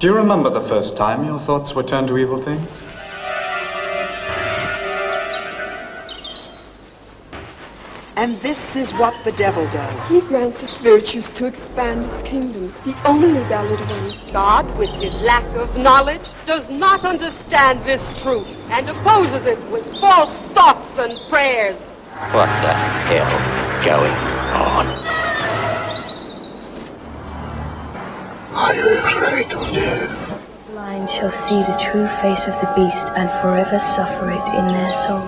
Do you remember the first time your thoughts were turned to evil things? And this is what the devil does. He grants us virtues to expand his kingdom, the only valid one. God, with his lack of knowledge, does not understand this truth and opposes it with false thoughts and prayers. What the hell is going on? Are you Blind shall see the true face of the beast and forever suffer it in their soul.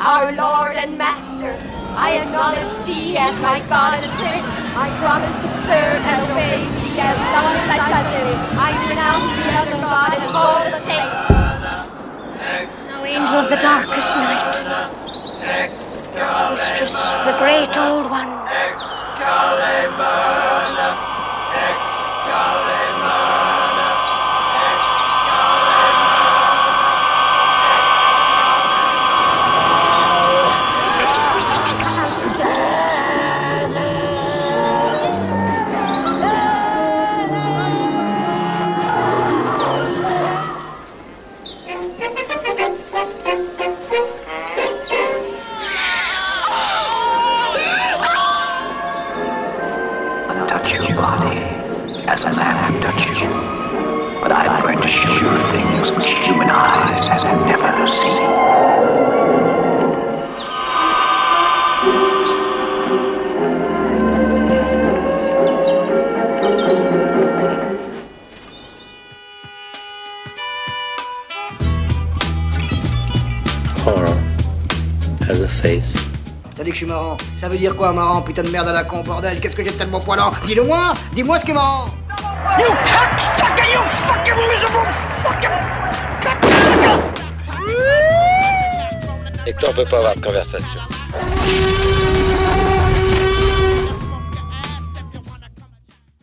Our Lord and Master, I acknowledge thee as my God and Prince. I promise to serve and obey as long as I shall live. I renounce the other God and all the saints. Thou angel of the darkest night, mistress of the great old one, Touch your body as a man would touch you. But I'm going to show you things which human eyes have never seen. Horror has a face. Que je suis marrant. Ça veut dire quoi, marrant Putain de merde à la con, bordel? Qu'est-ce que j'ai de tellement poilant? Dis-le-moi Dis-moi ce qui est marrant You cocksucker, you fucking miserable fucking on peut pas avoir de conversation.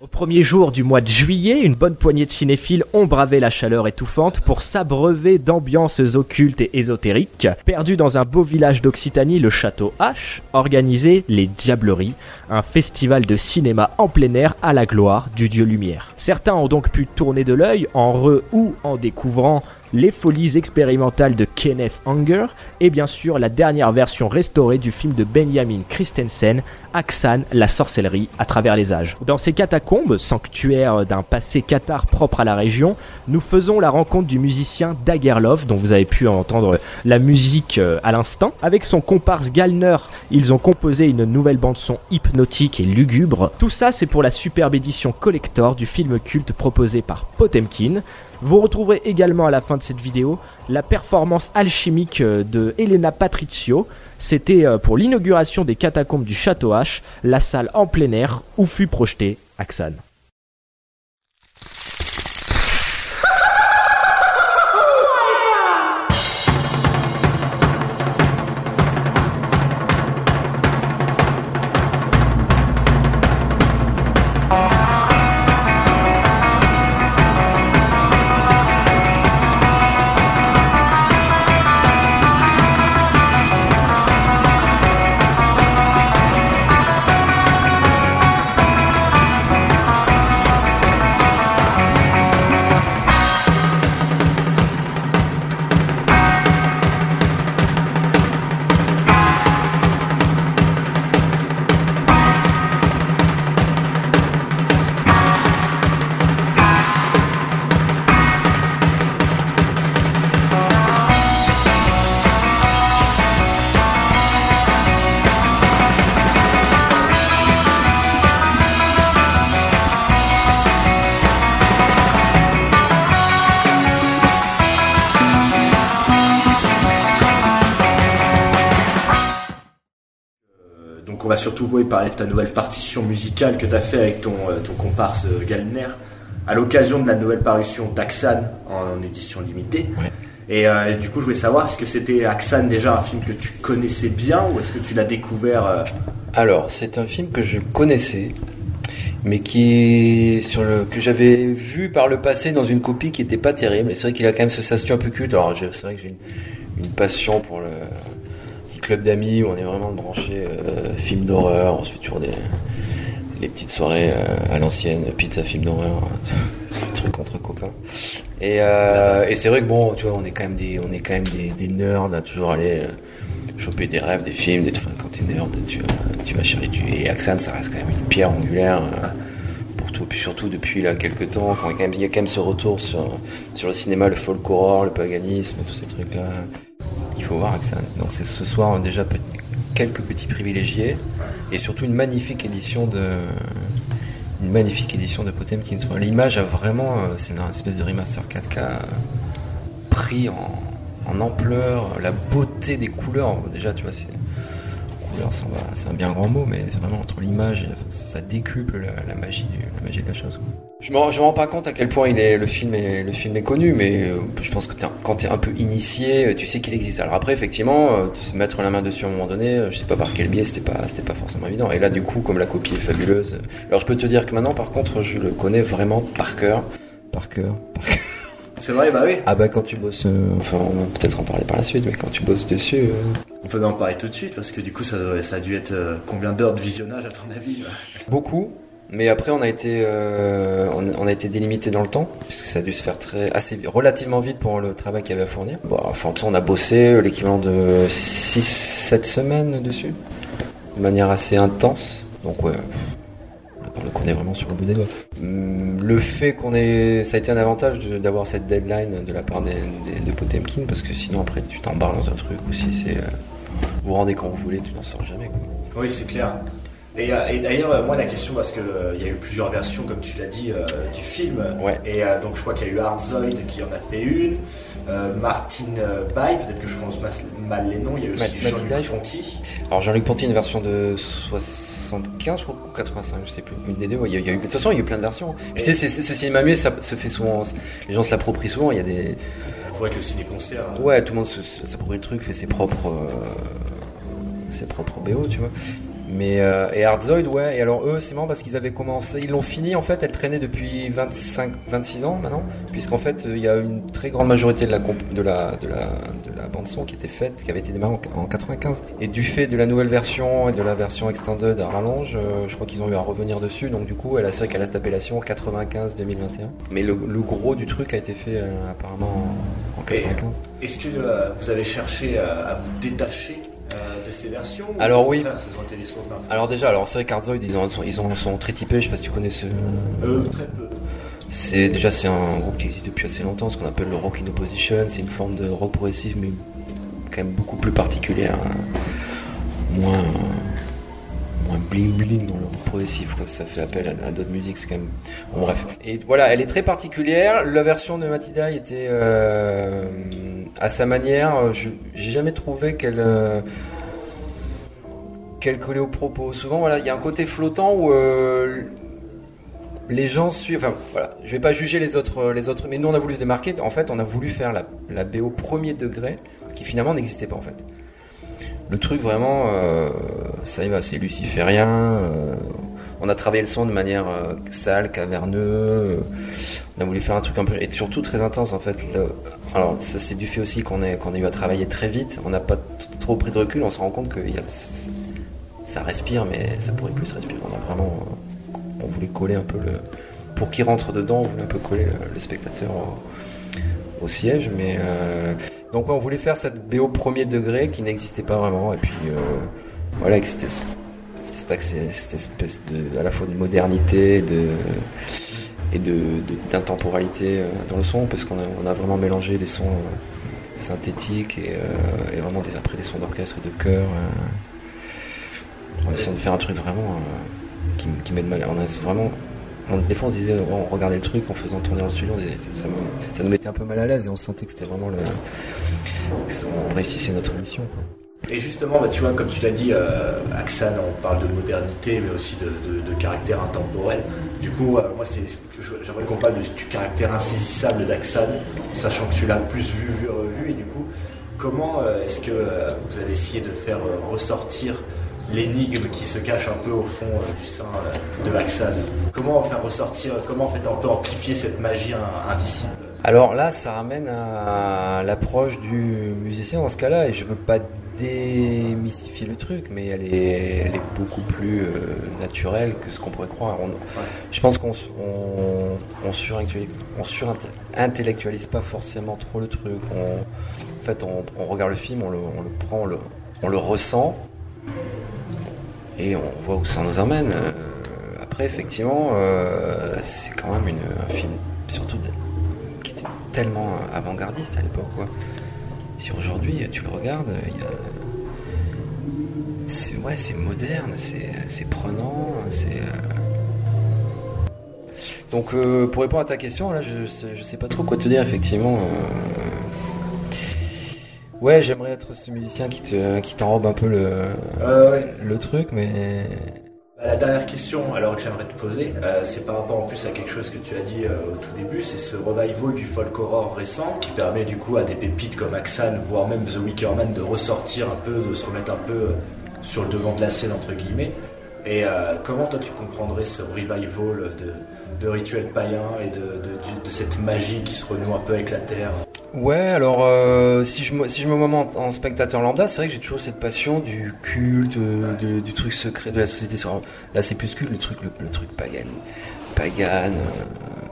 Au premier jour du mois de juillet, une bonne poignée de cinéphiles ont bravé la chaleur étouffante pour s'abreuver d'ambiances occultes et ésotériques. Perdu dans un beau village d'Occitanie, le château H organisait les Diableries, un festival de cinéma en plein air à la gloire du dieu lumière. Certains ont donc pu tourner de l'œil en re ou en découvrant les folies expérimentales de Kenneth Anger et bien sûr la dernière version restaurée du film de Benjamin Christensen, Aksan, la sorcellerie à travers les âges. Dans ces catacombes, sanctuaires d'un passé cathare propre à la région, nous faisons la rencontre du musicien Dagerlov, dont vous avez pu entendre la musique euh, à l'instant. Avec son comparse Gallner, ils ont composé une nouvelle bande-son hypnotique et lugubre. Tout ça, c'est pour la superbe édition collector du film culte proposé par Potemkin. Vous retrouverez également à la fin de cette vidéo la performance alchimique euh, de Elena Patricio. C'était euh, pour l'inauguration des catacombes du Château H, la salle en plein air où fut projeté Axan. Surtout oui, parler de ta nouvelle partition musicale que tu as fait avec ton, euh, ton comparse euh, Gallner à l'occasion de la nouvelle parution d'Axan en, en édition limitée. Et euh, du coup, je voulais savoir, est-ce que c'était Axan déjà un film que tu connaissais bien ou est-ce que tu l'as découvert euh, Alors, c'est un film que je connaissais mais qui est sur le que j'avais vu par le passé dans une copie qui était pas terrible. Et c'est vrai qu'il a quand même ce statut un peu culte. Alors c'est vrai que j'ai une, une passion pour le club d'amis où on est vraiment branché euh, film d'horreur. On se fait toujours des les petites soirées euh, à l'ancienne, pizza film d'horreur, truc entre copains. Et, euh, et c'est vrai que bon, tu vois, on est quand même des, on est quand même des, des nerds à toujours aller euh, choper des rêves, des films, des trucs. Quand t'es nerd, tu, tu vas chérir. Tu, et Axan, ça reste quand même une pierre angulaire pour tout. Puis surtout depuis là quelques temps, quand il y a quand même, ce retour sur, sur le cinéma, le folk horror, le paganisme, tous ces trucs-là. Il faut voir. Donc c'est ce soir déjà quelques petits privilégiés et surtout une magnifique édition de une magnifique édition de Potemkin. L'image a vraiment, euh, c'est une espèce de remaster 4K euh, pris en, en ampleur, la beauté des couleurs. Déjà, tu vois, couleur, c'est un- bien grand mot, mais c'est vraiment entre l'image, et ça, décuple la, la magie, du- la magie de la chose. Je me, je me rends pas compte à quel point il est, le film est, le film est connu, mais euh, je pense que quand t'es un peu initié, euh, tu sais qu'il existe. Alors après, effectivement, euh, se mettre la main dessus à un moment donné, je sais pas par quel biais, c'était pas, c'était pas forcément évident. Et là, du coup, comme la copie est fabuleuse, alors je peux te dire que maintenant, par contre, je le connais vraiment par cœur, par cœur, par cœur. C'est vrai, bah oui. Ah bah quand tu bosses, euh, enfin on va peut-être en parler par la suite, mais quand tu bosses dessus, euh, On peut en parler tout de suite parce que du coup, ça, ça a dû être euh, combien d'heures de visionnage à ton avis là? Beaucoup. Mais après on a été, euh, on, on a été délimité dans le temps puisque ça a dû se faire très, assez, relativement vite pour le travail qu'il y avait à fournir. Bon, enfin on a bossé l'équivalent de 6-7 semaines dessus, de manière assez intense. Donc ouais, on le connaît vraiment sur le bout des doigts. Hum, Le fait qu'on ait, ça a été un avantage d'avoir cette deadline de la part des, des- de Potemkin parce que sinon après tu t'embarques dans un truc ou si c'est, euh, vous rendez quand vous voulez, tu n'en sors jamais. Quoi. Oui, c'est clair. Et, euh, et d'ailleurs, euh, moi, la question, parce qu'il il y a eu plusieurs versions, comme tu l'as dit, euh, du film. Ouais. Et euh, donc, je crois qu'il y a eu Hardzoid qui en a fait une. Martin Bay, peut-être que je prononce mal les noms. Il y a aussi Jean-Luc. Ponty. Alors Jean-Luc Ponty, une version de 75, je crois, ou 85, je sais plus. Une des deux. ouais, Il y a, il y a eu, de toute façon, il y a eu plein de versions. Tu sais, ce cinéma muet, ça se fait souvent. Les gens se l'approprient souvent. Il y a des. Voit avec le ciné-concert. hein. Ouais, tout le monde s'approprie le truc, fait ses propres. euh, ses propres BO, tu vois. Mais euh, et Hardzoid, ouais. Et alors eux, c'est marrant parce qu'ils avaient commencé, ils l'ont fini en fait. Elle traînait depuis 25, 26 ans maintenant, puisqu'en fait euh, il y a une très grande majorité de la comp- de la de la de la bande son qui était faite, qui avait été démarrée en, en 95. Et du fait de la nouvelle version et de la version extended à rallonge, euh, je crois qu'ils ont eu à revenir dessus. Donc du coup, elle a c'est vrai qu'elle a cette appellation 95-2021. Mais le, le gros du truc a été fait euh, apparemment en, en 95. Est-ce que vous avez cherché à vous détacher ces versions ou Alors oui. ont Alors déjà, alors c'est vrai ils en sont, ils sont très typés, je sais pas si tu connais ce... Euh, très peu. C'est déjà c'est un groupe qui existe depuis assez longtemps, ce qu'on appelle le rock in opposition. C'est une forme de rock progressif, mais quand même beaucoup plus particulière, hein. moins moins bling bling dans le rock progressif. Quoi. Ça fait appel à, à d'autres musiques, c'est quand même. Bon, bref. Et voilà, elle est très particulière. La version de Matida était euh, à sa manière. Je j'ai jamais trouvé qu'elle euh, qu'elle collait au propos. Souvent, voilà, il y a un côté flottant où euh, les gens suivent. Enfin, voilà, je vais pas juger les autres, les autres, mais nous on a voulu se démarquer. En fait, on a voulu faire la, la BO premier degré, qui finalement n'existait pas en fait. Le truc vraiment, euh, ça y va, c'est luciférien. euh, on a travaillé le son de manière euh, sale, caverneux. euh, on a voulu faire un truc un peu et surtout très intense en fait. Alors ça c'est du fait aussi qu'on est a eu à travailler très vite. On n'a pas trop pris de recul. On se rend compte que ça respire, mais ça pourrait plus respirer. On a vraiment, on voulait coller un peu le, pour qu'il rentre dedans, on voulait un peu coller le, spectateur au, siège, mais euh, donc on voulait faire cette BO premier degré qui n'existait pas vraiment, et puis euh, voilà, c'était cette espèce de, à la fois de modernité, de et de de- d'intemporalité euh, dans le son, parce qu'on a, vraiment mélangé des sons synthétiques et, vraiment des, après des sons d'orchestre et de chœur. On essaie de faire un truc vraiment euh, qui, met de mal. On a vraiment. on- des fois, on se disait, on regardait le truc en faisant tourner le studio, ça, nous mettait un peu mal à l'aise et on sentait que c'était vraiment le. On réussissait notre mission. Et justement, bah, tu vois, comme tu l'as dit, euh, on parle de modernité, mais aussi de, caractère intemporel. Du coup, euh, moi, j'aimerais qu'on parle du, caractère insaisissable d'Axan, sachant que tu l'as plus vu, vu, revu. Et du coup, comment euh, est-ce que vous avez essayé de faire ressortir l'énigme qui se cache un peu au fond euh, du sein euh, de Axan. Comment faire ressortir, comment en fait on peut amplifier cette magie in- indicible? Alors là, ça ramène à l'approche du musicien dans ce cas-là, et je veux pas démystifier le truc, mais elle est, elle est beaucoup plus euh, naturelle que ce qu'on pourrait croire. On- Je pense qu'on s- on, on surintellectualise, pas forcément trop le truc. On- en fait, on, regarde le film, on le, prend, le, on le ressent, et on voit où ça nous emmène. Euh, après, effectivement, euh, c'est quand même un film, surtout qui était tellement avant-gardiste à l'époque. Si aujourd'hui tu le regardes, c'est ouais, c'est moderne, c'est, prenant, c'est. euh, Donc pour répondre à ta question, là, je je sais pas trop quoi te dire effectivement. Ouais, j'aimerais être ce musicien qui te, qui t'enrobe un peu le, Euh, ouais. le truc, mais Bah, La dernière question alors que j'aimerais te poser, euh, c'est par rapport en plus à quelque chose que tu as dit euh, au tout début, c'est ce revival du folk horror récent qui permet du coup à des pépites comme Axan, voire même The Wicker Man de ressortir un peu, de se remettre un peu euh, sur le devant de la scène entre guillemets. Et euh, comment toi tu comprendrais ce revival de, de rituels païens et de, de- de cette magie qui se renoue un peu avec la terre? Ouais, alors euh, si je me, si je me mets en, en spectateur lambda, c'est vrai que j'ai toujours cette passion du culte, euh, du truc secret de la société. sur- Là, c'est plus culte, le truc, le, le truc pagan, pagan. euh,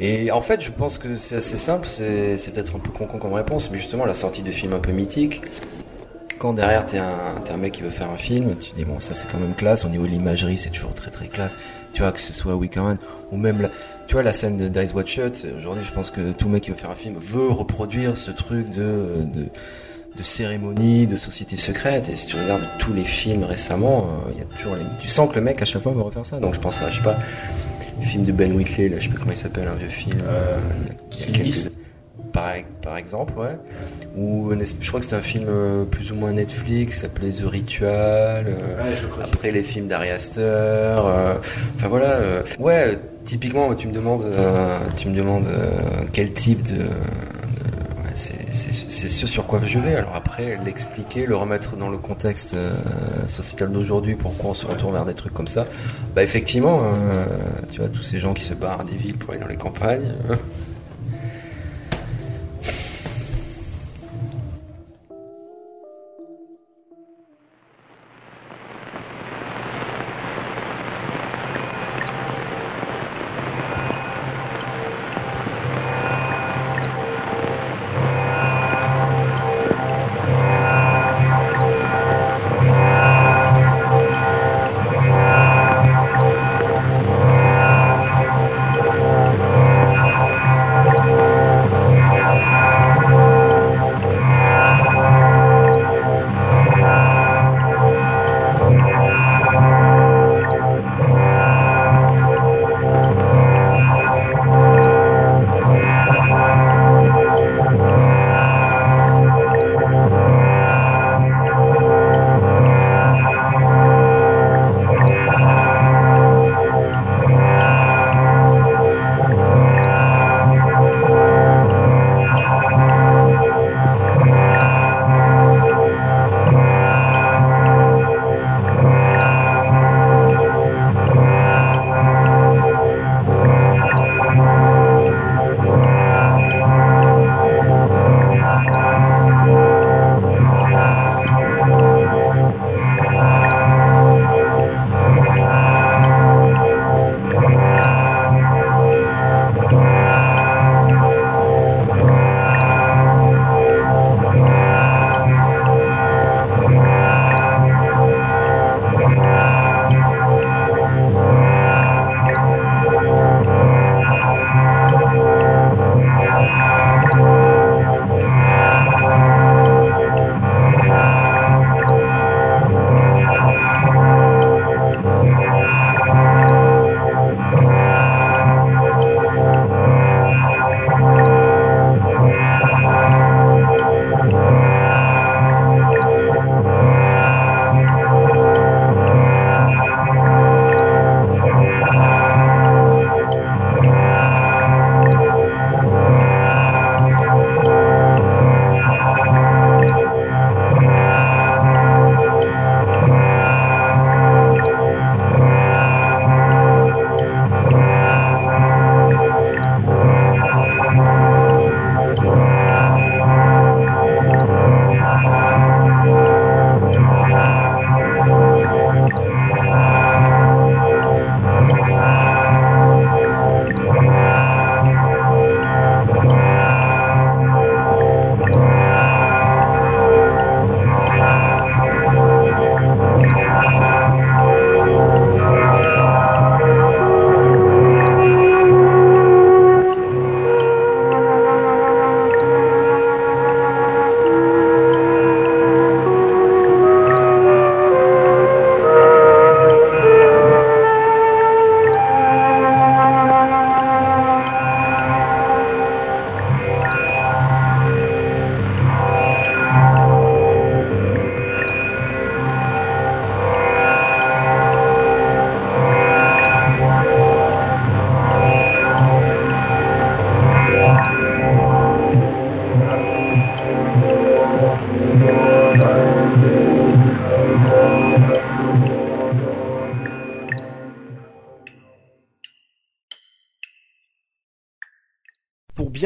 et en fait, je pense que c'est assez simple. C'est peut-être un peu con comme réponse, mais justement la sortie de films un peu mythiques. Quand derrière t'es un, t'es un mec qui veut faire un film, tu dis bon ça c'est quand même classe. Au niveau de l'imagerie, c'est toujours très très classe. Tu vois que ce soit Wickerman ou même la, tu vois la scène de Dice Watch Shut. Aujourd'hui, je pense que tout mec qui veut faire un film veut reproduire ce truc de de, de cérémonie, de société secrète. Et si tu regardes tous les films récemment, euh, il y a toujours les, tu sens que le mec à chaque fois veut refaire ça. Donc je pense à je sais pas le film de Ben Whitley, là, je sais plus comment il s'appelle, un vieux film. euh, il y a quelques- par, par exemple, ouais. Ou es- je crois que c'était un film euh, plus ou moins Netflix, s'appelait The Ritual. euh, Ouais, je crois après les films d'Ari Aster. euh, enfin voilà. euh, ouais, euh, typiquement, tu me demandes, euh, tu me demandes euh, quel type de. c'est- ce sur quoi je vais. Alors après, l'expliquer, le remettre dans le contexte euh, sociétal d'aujourd'hui, pourquoi on se retourne vers des trucs comme ça. Bah effectivement, euh, tu vois, tous ces gens qui se barrent des villes pour aller dans les campagnes.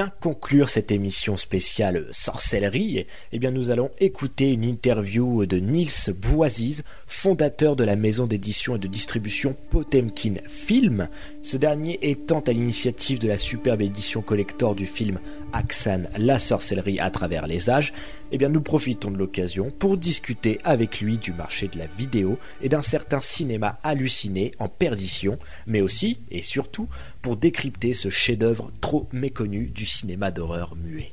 Bien conclure cette émission spéciale sorcellerie, eh bien nous allons écouter une interview de Niels Boisiz, fondateur de la maison d'édition et de distribution Potemkin Film, ce dernier étant à l'initiative de la superbe édition collector du film Aksan, la sorcellerie à travers les âges, eh bien nous profitons de l'occasion pour discuter avec lui du marché de la vidéo et d'un certain cinéma halluciné en perdition, mais aussi et surtout pour décrypter ce chef-d'œuvre trop méconnu du cinéma d'horreur muet.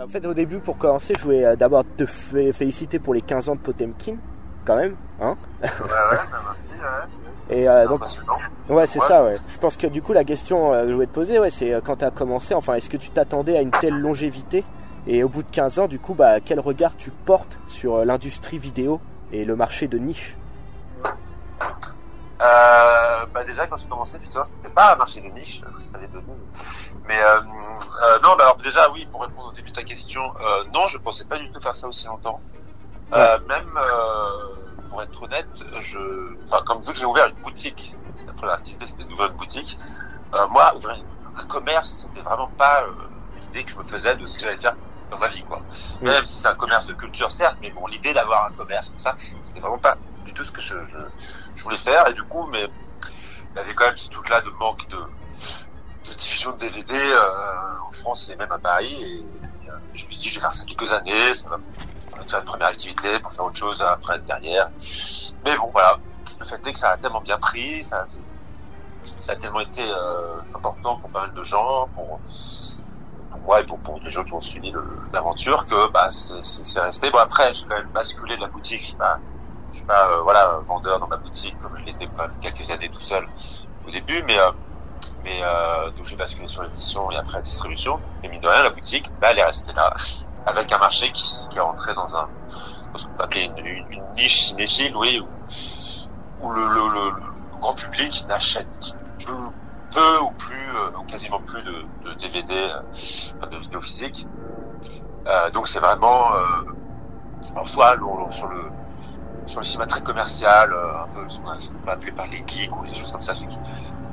En fait, au début, pour commencer, je voulais euh, d'abord te fé- féliciter pour les 15 ans de Potemkin, quand même, hein Ouais, ouais, ça merci, ouais. Et euh, donc, Impressionnant. ouais, c'est Ouais, ça, je- ouais. Je pense que du coup, la question euh, que je voulais te poser, ouais, c'est euh, quand tu as commencé, enfin, est-ce que tu t'attendais à une telle longévité? Et au bout de 15 ans, du coup, bah, quel regard tu portes sur l'industrie vidéo? Et le marché de niche Euh, bah déjà quand j'ai commencé, c'était pas un marché de niche, ça l'est devenu. Mais euh, euh, non, bah alors déjà oui, pour répondre au début de ta question, euh, non, je pensais pas du tout faire ça aussi longtemps. Euh, même euh, pour être honnête, je, enfin comme vu que j'ai ouvert une boutique, après l'activité c'était d'ouvrir une boutique, euh, moi ouvrir un commerce, c'était vraiment pas euh, l'idée que je me faisais de ce que j'allais faire dans ma vie quoi. Oui. Même si c'est un commerce de culture certes, mais bon l'idée d'avoir un commerce comme ça, c'était vraiment pas du tout ce que je, je, je voulais faire et du coup mais il y avait quand même ce truc là de manque de, de diffusion de DVD euh, en France et même à Paris et, euh, je me suis dit je vais faire ça quelques années ça va, ça va être une première activité pour faire autre chose après derrière mais bon voilà le fait est que ça a tellement bien pris ça, ça a tellement été euh, important pour pas mal de gens pour pour moi et pour, pour les gens qui ont suivi l'aventure que bah c'est- resté. Bon après j'ai quand même basculé de la boutique. Je suis pas je suis pas euh, voilà vendeur dans ma boutique comme je l'étais quelques années tout seul au début mais euh, mais euh, donc j'ai basculé sur l'édition et après la distribution. Et mine de rien la boutique bah elle est restée là avec un marché qui, qui est rentré dans un dans ce qu'on peut appeler une, une, niche cinéphile oui où, où le, le, le, le grand public n'achète peu, peu ou plus euh, ou quasiment plus de, de DVD euh, de vidéos physiques. Euh, donc c'est vraiment euh, soit le- sur le sur le cinéma très commercial, euh, un peu ce qu'on a- appeler par les geeks ou des choses comme ça, ceux qui,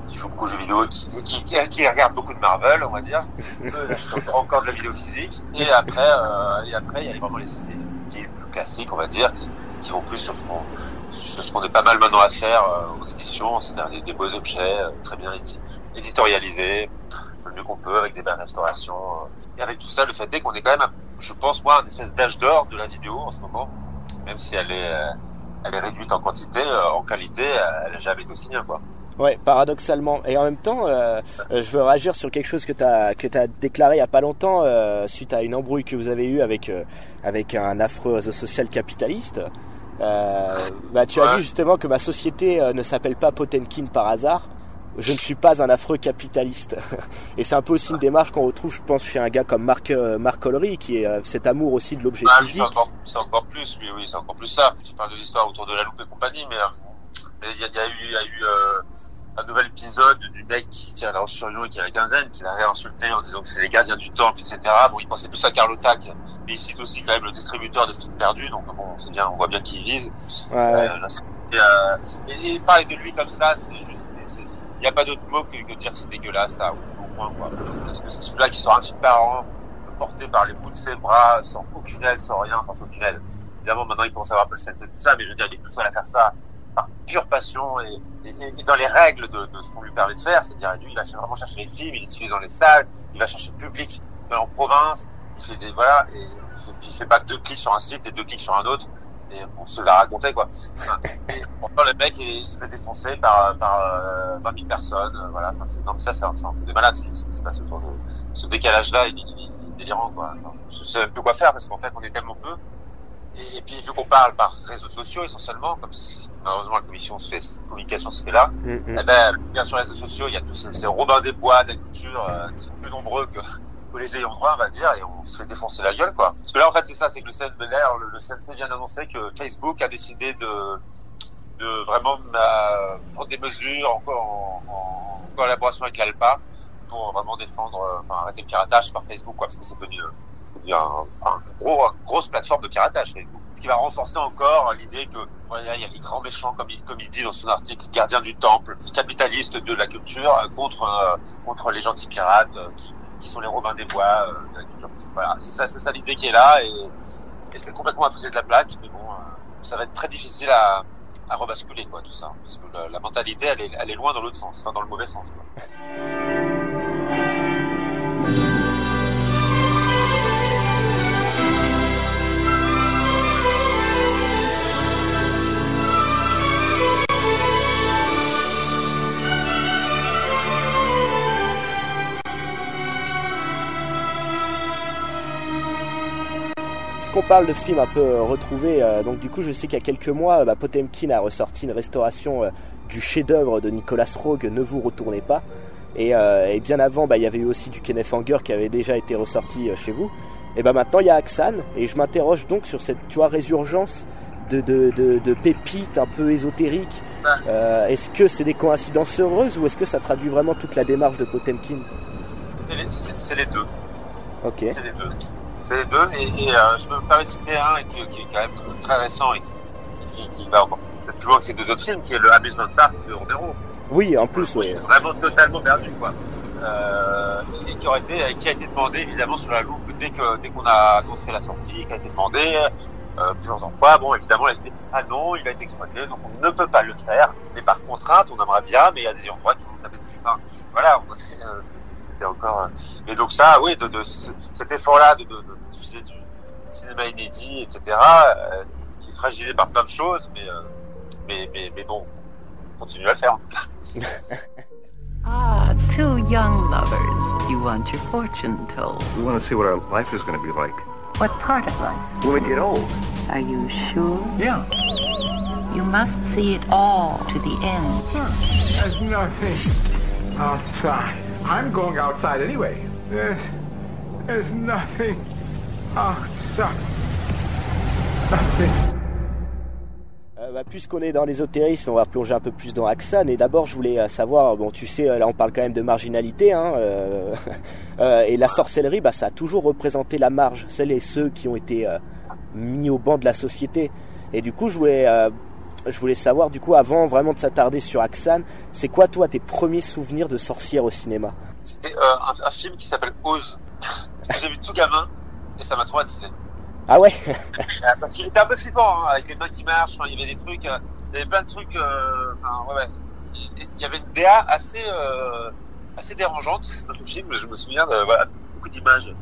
qui jouent beaucoup aux jeux vidéo, qui, qui, qui, regardent beaucoup de Marvel, on va dire, ont encore de la vidéo physique, et après, euh, et après, il y a vraiment les, les plus classiques, on va dire, qui, qui vont plus sur ce qu'on sur ce qu'on est pas mal maintenant à faire euh, en édition, c'est-à-dire des, des beaux objets euh, très bien édi- éditorialisés, le mieux qu'on peut, avec des belles restaurations. euh. Et avec tout ça, le fait est qu'on est quand même, je pense, moi, un espèce d'âge d'or de la vidéo en ce moment, même si elle est, euh, elle est réduite en quantité, euh, en qualité, elle n'a jamais été aussi bien, quoi. Ouais, paradoxalement. Et en même temps, euh, je veux réagir sur quelque chose que tu as, que as déclaré il y a pas longtemps, euh, suite à une embrouille que vous avez eue avec, euh, avec un affreux réseau social capitaliste. Euh, bah, tu as dit justement que ma société ne s'appelle pas Potenkin par hasard. Je ne suis pas un affreux capitaliste. Et c'est un peu aussi une démarche qu'on retrouve, je pense, chez un gars comme Marc, euh, Marc Collery, qui est euh, cet amour aussi de l'objet Ah, physique. c'est encore, plus, oui, oui, c'est encore plus ça. Tu parles de l'histoire autour de la loupe et compagnie, mais euh, il y a, il y a eu, il y a eu euh, un nouvel épisode du mec qui tient la sur Lyon et qui a la quinzaine, qui l'a réinsulté en disant que c'est les gardiens du temple, etc. Bon, il pensait plus à Carlotac, mais il cite aussi quand même le distributeur de films perdus, donc bon, c'est bien, on voit bien qui il vise. Ouais. Euh, là, et, euh, et, et parler de lui comme ça, c'est- il n'y a pas d'autre mot que, que dire que c'est dégueulasse, ça, au, au moins, quoi. Parce que c'est celui-là qui sort un film par an, porté par les bouts de ses bras, sans aucune aide, sans rien, sans aucune aide. Évidemment, maintenant, il commence à avoir un peu le sens de tout ça, mais je veux dire, il est tout seul à faire ça par pure passion et, et, et dans les règles de, de ce qu'on lui permet de faire, c'est-à-dire, lui, il va vraiment chercher les films, il diffusé dans les salles, il va chercher le public euh, en province, il fait des, voilà, et il fait pas deux clics sur un site et deux clics sur un autre, et on se l'a raconté, quoi. Enfin, et pourtant, le mec, il se fait défoncer par, par euh, 20 000 personnes, euh, voilà. Enfin, c'est- non, mais ça, c'est un, peu des malades, ce qui se passe autour de ce décalage-là, il, il- il est délirant, quoi. Enfin, je sais même plus quoi faire, parce qu'en fait, on est tellement peu. Et, et puis, vu qu'on parle par réseaux sociaux, essentiellement, comme malheureusement, la commission se fait, la communication se fait là, Mm, mm. eh ben, bien sur les réseaux sociaux, il y a tous ces, ces Robins des Bois, de la culture, euh, qui sont plus nombreux que, que les ayants droit, on va dire, et on se fait défoncer la gueule, quoi. Parce que là, en fait, c'est ça, c'est que le CNC, le, le CNC vient d'annoncer que Facebook a décidé de, de vraiment euh, prendre des mesures encore en, collaboration avec l'ALPA pour vraiment défendre, euh, enfin, arrêter le piratage par Facebook, quoi, parce que c'est devenu, euh, devenu un, un gros, une grosse plateforme de piratage, Facebook. ce qui va renforcer encore l'idée que voilà, il y a les grands méchants, comme il, comme il dit dans son article, gardiens du temple, capitalistes de la culture euh, contre euh, contre les gentils pirates euh, qui sont les Robins des Bois. euh. Voilà, c'est ça, ça l'idée qui est là et, c'est complètement à côté de la plaque, mais bon, euh, ça va être très difficile à, rebasculer quoi tout ça, parce que la, la mentalité elle est, elle est loin dans l'autre sens, enfin dans le mauvais sens. Quoi. Puisqu'on parle de films un peu euh, retrouvés, euh, donc du coup je sais qu'il y a quelques mois, euh, bah, Potemkin a ressorti une restauration euh, du chef-d'œuvre de Nicolas Roeg, Ne vous retournez pas. Et, euh, et bien avant, bah, il y avait eu aussi du Kenneth Anger qui avait déjà été ressorti chez vous. Et bah maintenant il y a Axan, et je m'interroge donc sur cette tu vois, résurgence de, de, de, de pépites un peu ésotériques. Est-ce que c'est des coïncidences heureuses ou est-ce que ça traduit vraiment toute la démarche de Potemkin? C'est les deux. Ok. C'est les deux. C'est les deux. Et, et euh, je me permets de citer un qui, qui est quand même très récent et qui, qui va encore peut-être plus loin que ces deux autres films, qui est le Amusement Park de Romero. Oui, en plus, oui. Vraiment totalement perdu, quoi. Euh, et qui aurait été, qui a été demandé évidemment sur la loupe dès que dès qu'on a annoncé la sortie, qui a été demandé euh, plusieurs fois. Bon, évidemment, la SPT, ah non, il a été exploité, donc on ne peut pas le faire. Mais par contrainte, on aimerait bien, mais il y a des endroits qui vont taper. Enfin, voilà, c'est- c'était encore. euh, Et donc ça, oui, de, de ce- cet effort-là de, de, de diffuser du cinéma inédit, etc. euh, il est fragilisé par plein de choses, mais euh, mais, mais mais bon, on continue à le faire. Ah, two young lovers. You want your fortune told. We want to see what our life is going to be like What part of life? when we get old. Are you sure? Yeah. You must see it all to the end. There's nothing outside. I'm going outside anyway. There's, there's nothing outside. Nothing. Euh, bah, puisqu'on est dans l'ésotérisme, on va plonger un peu plus dans Axan. Et d'abord, je voulais euh, savoir, bon, tu sais, euh, là, on parle quand même de marginalité, hein, et la sorcellerie, bah, ça a toujours représenté la marge, celles et ceux qui ont été mis au banc de la société. Et du coup, je voulais, je voulais savoir, du coup, avant vraiment de s'attarder sur Axan, c'est quoi, toi, tes premiers souvenirs de sorcière au cinéma? C'était euh, un, un film qui s'appelle que j'ai vu tout gamin et ça m'a traumatisé. Ah ouais? Euh, Parce qu'il était un peu flippant, hein, avec les mains qui marchent, il y avait des trucs, euh, il y avait plein de trucs, euh, enfin, ouais, ouais. Il y avait une DA assez, assez dérangeante dans le film, je me souviens de, voilà, beaucoup d'images.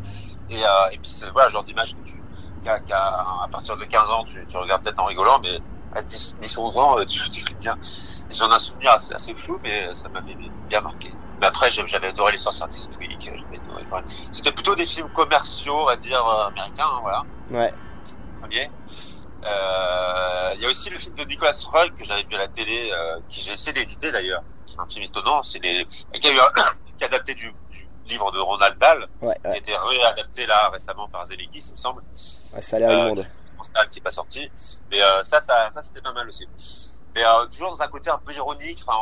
Et, et puis, c'est, voilà, genre d'images que tu, qu'à, qu'à, à partir de 15 ans, tu, tu regardes peut-être en rigolant, mais à 10, 10 11 ans, euh, tu, tu fais bien. J'en ai un souvenir assez, assez flou, mais ça m'avait bien marqué. Mais après, j'avais adoré les sorcières d'Eastwick, j'avais adoré, enfin, c'était plutôt des films commerciaux, on va dire, euh, américains, hein, voilà Ouais. premier. Euh, Il y a aussi le film de Nicolas Roeg que j'avais vu à la télé, euh, qui j'ai essayé d'éditer d'ailleurs. C'est un film étonnant, c'est les, qui a eu un, qui est adapté du, du livre de Ronald Dahl, Ouais, qui a ouais. été réadapté là récemment par Zemeckis, il me semble. Ouais, ça a l'air Euh, immonde. Constat qui est pas sorti. Mais euh, ça, ça, ça c'était pas mal aussi. Mais euh, toujours dans un côté un peu ironique. Enfin,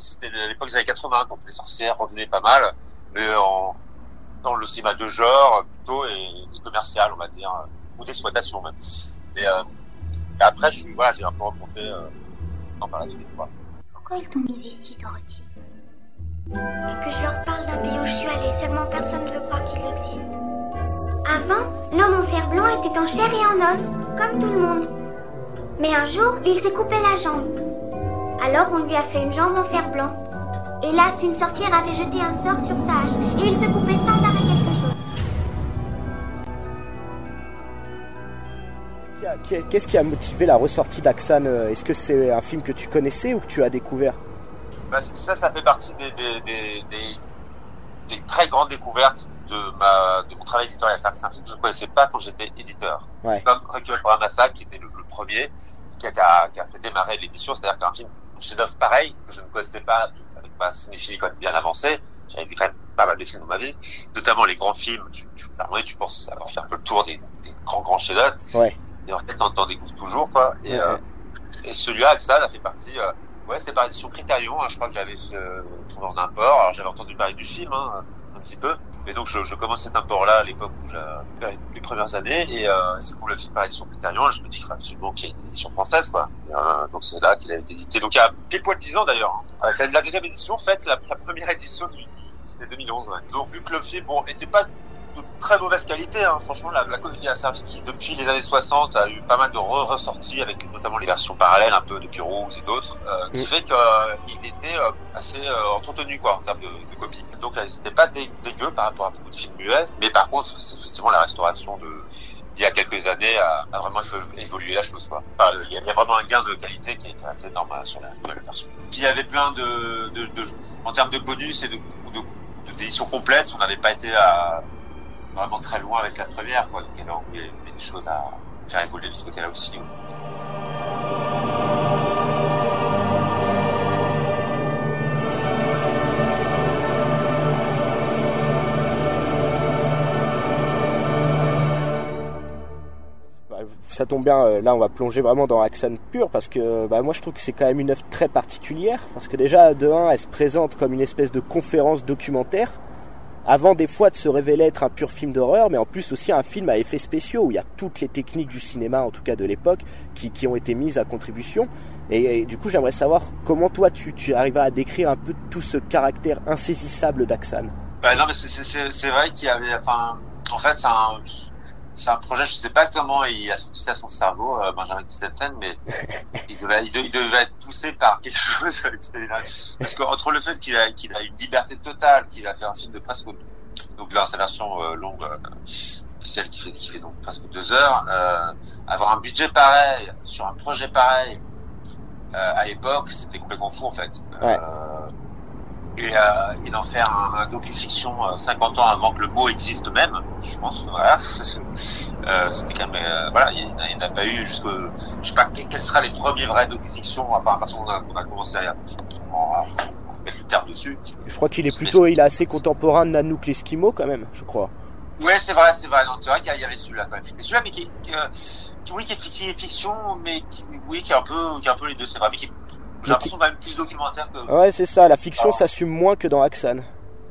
c'était à l'époque des années 80, donc les sorcières revenaient pas mal, mais en, dans le cinéma de genre plutôt et, et commercial, on va dire, euh, ou d'exploitation même. Et, euh, et après, je voilà, j'ai un peu remonté euh, dans suite. Quoi. Pourquoi ils t'ont mis ici, Dorothy? Et que je leur parle d'un pays où je suis allée, seulement personne ne veut croire qu'il existe. Avant, l'homme en fer blanc était en chair et en os, comme tout le monde. Mais un jour, il s'est coupé la jambe. Alors on lui a fait une jambe en fer blanc. Hélas, une sorcière avait jeté un sort sur sa hache et il se coupait sans arrêt quelque chose. Qu'est-ce qui a- motivé la ressortie d'Axan euh, Est-ce que c'est un film que tu connaissais ou que tu as découvert Bah, c'est- ça, ça fait partie des, des, des, des, des très grandes découvertes de ma de mon travail éditorial. C'est un film que je ne connaissais pas quand j'étais éditeur. Ouais. Comme Requiem pour un massacre, qui était le, le premier, qui a, qui a- fait démarrer l'édition. C'est-à-dire qu'un film, un chef-d'œuvre pareil, que je ne connaissais pas, avec ma cinéphilie quand même bien avancée. J'avais vu quand même pas mal de films dans ma vie, notamment les grands films. Tu, tu, tu penses avoir fait un peu le tour des, des grands, grands chefs-d'œuvre. Ouais. Et en fait, t'en, t'en découvres toujours, quoi. Et, Ouais, euh, et celui-là, ça, a fait partie, euh, ouais, c'était par édition Critérion, hein, je crois que j'avais euh, trouvé en import. Alors, j'avais entendu parler du film, hein, un petit peu. Et donc je, je commence cet import-là à l'époque où j'ai les premières années, et euh, c'est pour le film par édition Criterion, je me dis absolument qu'il y ait une édition française, quoi. Euh, donc c'est là qu'il a été édité. Donc il y a pile poil 10 ans d'ailleurs. Hein. La deuxième édition, en fait, la, la première édition, c'était 2011. Ouais. Donc vu que le film, bon, était pas de très mauvaise qualité. Hein. Franchement, la, la comédie à qui, depuis les années 60, a eu pas mal de re-ressorties avec notamment les versions parallèles un peu de Pierrot et d'autres, euh, qui fait qu'il euh, était euh, assez euh, entretenu quoi en termes de, de copie. Donc c'était pas dé dégueu par rapport à beaucoup de films muets, mais par contre, c'est effectivement la restauration de d'il y a quelques années a, a, vraiment évolué la chose quoi. Enfin, il y a vraiment un gain de qualité qui est assez énorme sur la nouvelle version. Puis il y avait plein de, de, de en termes de bonus et de, de d'éditions complètes, on n'avait pas été à vraiment très loin avec la première, quoi. Donc il y avait des choses à faire évoluer de ce côté-là aussi. Ouais. ça tombe bien, euh, là on va plonger vraiment dans Axan pur parce que bah, moi je trouve que c'est quand même une œuvre très particulière parce que déjà de 1 elle se présente comme une espèce de conférence documentaire avant des fois de se révéler être un pur film d'horreur, mais en plus aussi un film à effets spéciaux où il y a toutes les techniques du cinéma, en tout cas de l'époque, qui, qui, ont été mises à contribution. Et, du coup, j'aimerais savoir comment toi tu, tu arrives à décrire un peu tout ce caractère insaisissable d'Axan. Bah non, mais c'est vrai qu'il y avait, en fait, c'est un, c'est un projet, je sais pas comment il a sorti à son cerveau, euh, Benjamin Christensen, mais il devait, il, devait, il devait être poussé par quelque chose. Parce qu'entre le fait qu'il a, qu'il a une liberté totale, qu'il a fait un film de presque, donc là, sa version euh, longue, euh, celle qui fait, qui fait donc presque deux heures, euh, avoir un budget pareil, sur un projet pareil, euh, à l'époque, c'était complètement fou, en fait. Ouais. Et, euh, et d'en faire un, un docu-fiction euh, 50 ans avant que le mot existe même, je pense. Voilà. euh, C'était quand même euh, voilà, il n'y en a pas eu jusque je sais pas quels seraient les premiers vrais docu-fiction à partir qu'on a, qu'on a commencé à, à, mettre le terme dessus. Je crois qu'il est plutôt, il est assez contemporain de Nanook l'Eskimo quand même, je crois. Ouais, c'est vrai, c'est vrai. C'est vrai qu'il y avait celui-là quand même. Mais celui-là, mais qui, qui, euh, qui, oui, qui est, qui est fiction, mais qui, oui, qui est un peu, qui est un peu les deux, c'est vrai, mais qui j'ai l'impression même plus documentaire que. Ouais, c'est ça. La fiction s'assume moins que dans Axan.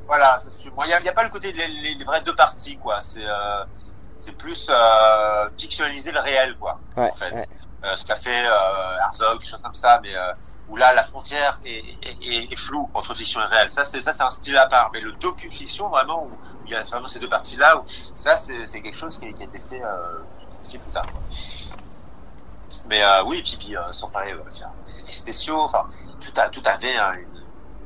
Voilà, il n'y a, pas le côté des les, les vrais deux parties, quoi. C'est euh, c'est plus euh, fictionnaliser le réel, quoi. Ouais, en fait. ouais. Euh, ce qu'a fait euh, Herzog, des choses comme ça, mais où là la frontière est, est, est, floue entre fiction et réel. Ça, c'est ça, c'est un style à part. Mais le docu-fiction, vraiment, où il y a vraiment ces deux parties-là, où ça, c'est quelque chose qui, qui, a été fait, euh, plus tard. Quoi. Mais euh, oui, puis, puis euh, sans parler euh, des effets spéciaux, enfin, tout, a, tout avait hein,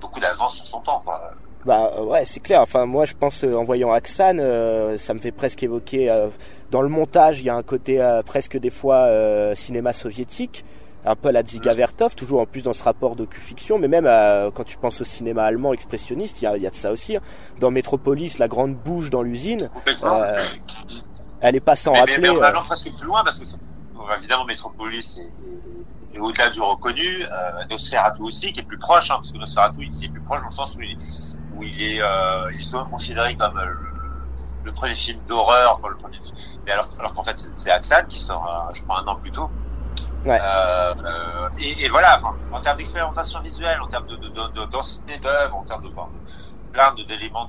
beaucoup d'avance sur son temps, quoi. Bah ouais, c'est clair. Enfin, moi, je pense en voyant Axan, euh, ça me fait presque évoquer. Euh, dans le montage, il y a un côté euh, presque des fois cinéma soviétique, un peu à la Dziga Vertov, toujours en plus dans ce rapport docu-fiction. Mais même quand tu penses au cinéma allemand expressionniste, il y a, il y a de ça aussi. Hein. Dans Metropolis, la grande bouche dans l'usine, elle est pas sans mais, rappeler. Mais, mais on va presque plus loin parce que évidemment Metropolis est, est au-delà du reconnu, euh, Nosferatu aussi qui est plus proche, hein, parce que Nosferatu il est plus proche dans le sens où il, où il est, euh, il est souvent considéré comme euh, le, le, premier film d'horreur, enfin le premier, mais alors, alors qu'en fait c'est Axan qui sort, je crois un an plus tôt. Ouais. Euh, et, et, voilà, enfin, en termes d'expérimentation visuelle, en termes de, de, de, de densité d'œuvre, en termes de, plein d'éléments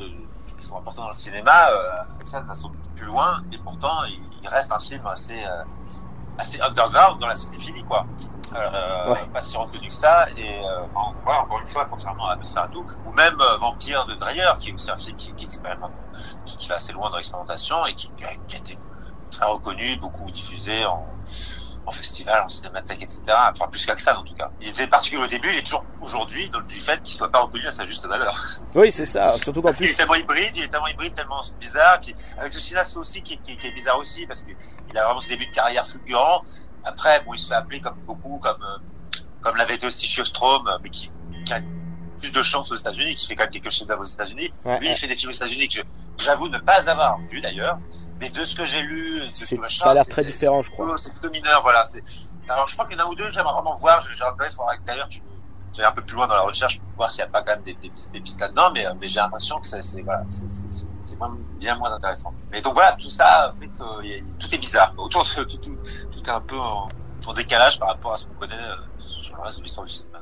qui sont importants dans le cinéma, euh, Axan va sans doute plus loin, et pourtant il, il reste un film assez assez underground dans la cinéphilie quoi euh, ouais. pas si reconnu que ça et euh, enfin, voilà, encore une fois concernant Nosferatu ou même euh, Vampire de Dreyer qui est aussi un film qui, qui, qui, qui va assez loin dans l'expérimentation et qui, qui, a été très reconnu beaucoup diffusé en, en festival, en cinémathèque, etc. Enfin, plus qu'Axan, en tout cas. Il était particulier au début, il est toujours aujourd'hui dans du fait qu'il soit pas reconnu à sa juste valeur. Oui, c'est ça, surtout qu'en plus. Il est tellement hybride, il est tellement hybride, tellement bizarre, puis avec ce cinéaste aussi qui, qui, qui, est bizarre aussi, parce qu'il a vraiment ses débuts de carrière fulgurants. Après, bon, il se fait appeler comme beaucoup, comme, euh, comme l'avait été aussi Sjöström, mais qui, qui a plus de chance aux États-Unis, qui fait quand même quelques chefs-d'œuvre aux États-Unis. Ouais, Lui, ouais. il fait des films aux États-Unis que j'avoue ne pas avoir vu d'ailleurs. Mais de ce que j'ai lu, de ce que machin, ça a l'air très différent, je crois. C'est plutôt mineur, voilà. Alors, je crois qu'il y en a un ou deux, j'aimerais vraiment voir. J'aimerais, d'ailleurs, tu tu un peu plus loin dans la recherche pour voir s'il n'y a pas quand même des, des, des pistes là-dedans, mais, mais j'ai l'impression que c'est, voilà, c'est bien moins intéressant. Mais donc voilà, tout ça fait que y a, tout est bizarre. Autour de tout, tout, tout est un peu en, en, décalage par rapport à ce qu'on connaît euh, sur le reste de l'histoire du cinéma.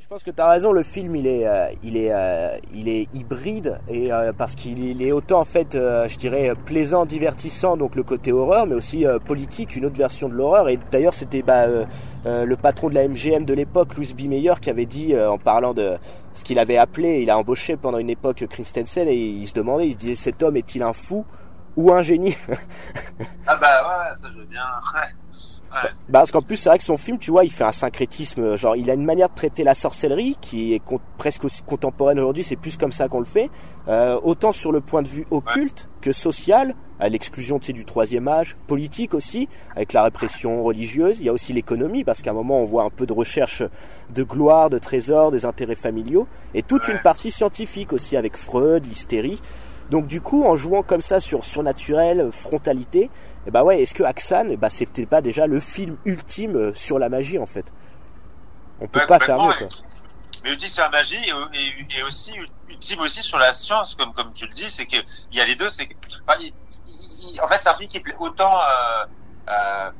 Je pense que tu as raison, le film il est, euh, il est, euh, il est hybride et euh, parce qu'il il est autant en fait, euh, je dirais plaisant, divertissant, donc le côté horreur, mais aussi euh, politique, une autre version de l'horreur. Et d'ailleurs c'était bah, euh, euh, le patron de la MGM de l'époque, Louis B. Mayer, qui avait dit euh, en parlant de ce qu'il avait appelé, il a embauché pendant une époque Christensen et il se demandait, il se disait cet homme est-il un fou ou un génie? Ah bah ouais, ça je veux bien. Ouais. Bah, parce qu'en plus, c'est vrai que son film, tu vois, il fait un syncrétisme. Genre, il a une manière de traiter la sorcellerie qui est presque aussi contemporaine aujourd'hui. C'est plus comme ça qu'on le fait. Euh, autant sur le point de vue occulte que social, à l'exclusion tu sais, du troisième âge, politique aussi, avec la répression religieuse. Il y a aussi l'économie, parce qu'à un moment, on voit un peu de recherche de gloire, de trésors, des intérêts familiaux, et toute une partie scientifique aussi, avec Freud, l'hystérie. Donc du coup, en jouant comme ça sur surnaturel, frontalité, et bah ouais, est-ce que Axan, eh bah c'était pas déjà le film ultime euh, sur la magie en fait? On peut Ouais, pas faire mieux quoi. Mais ultime sur la magie et, et, et aussi ultime aussi sur la science, comme comme tu le dis, c'est que il y a les deux. C'est enfin, en fait, c'est un film qui plaît autant, euh, euh,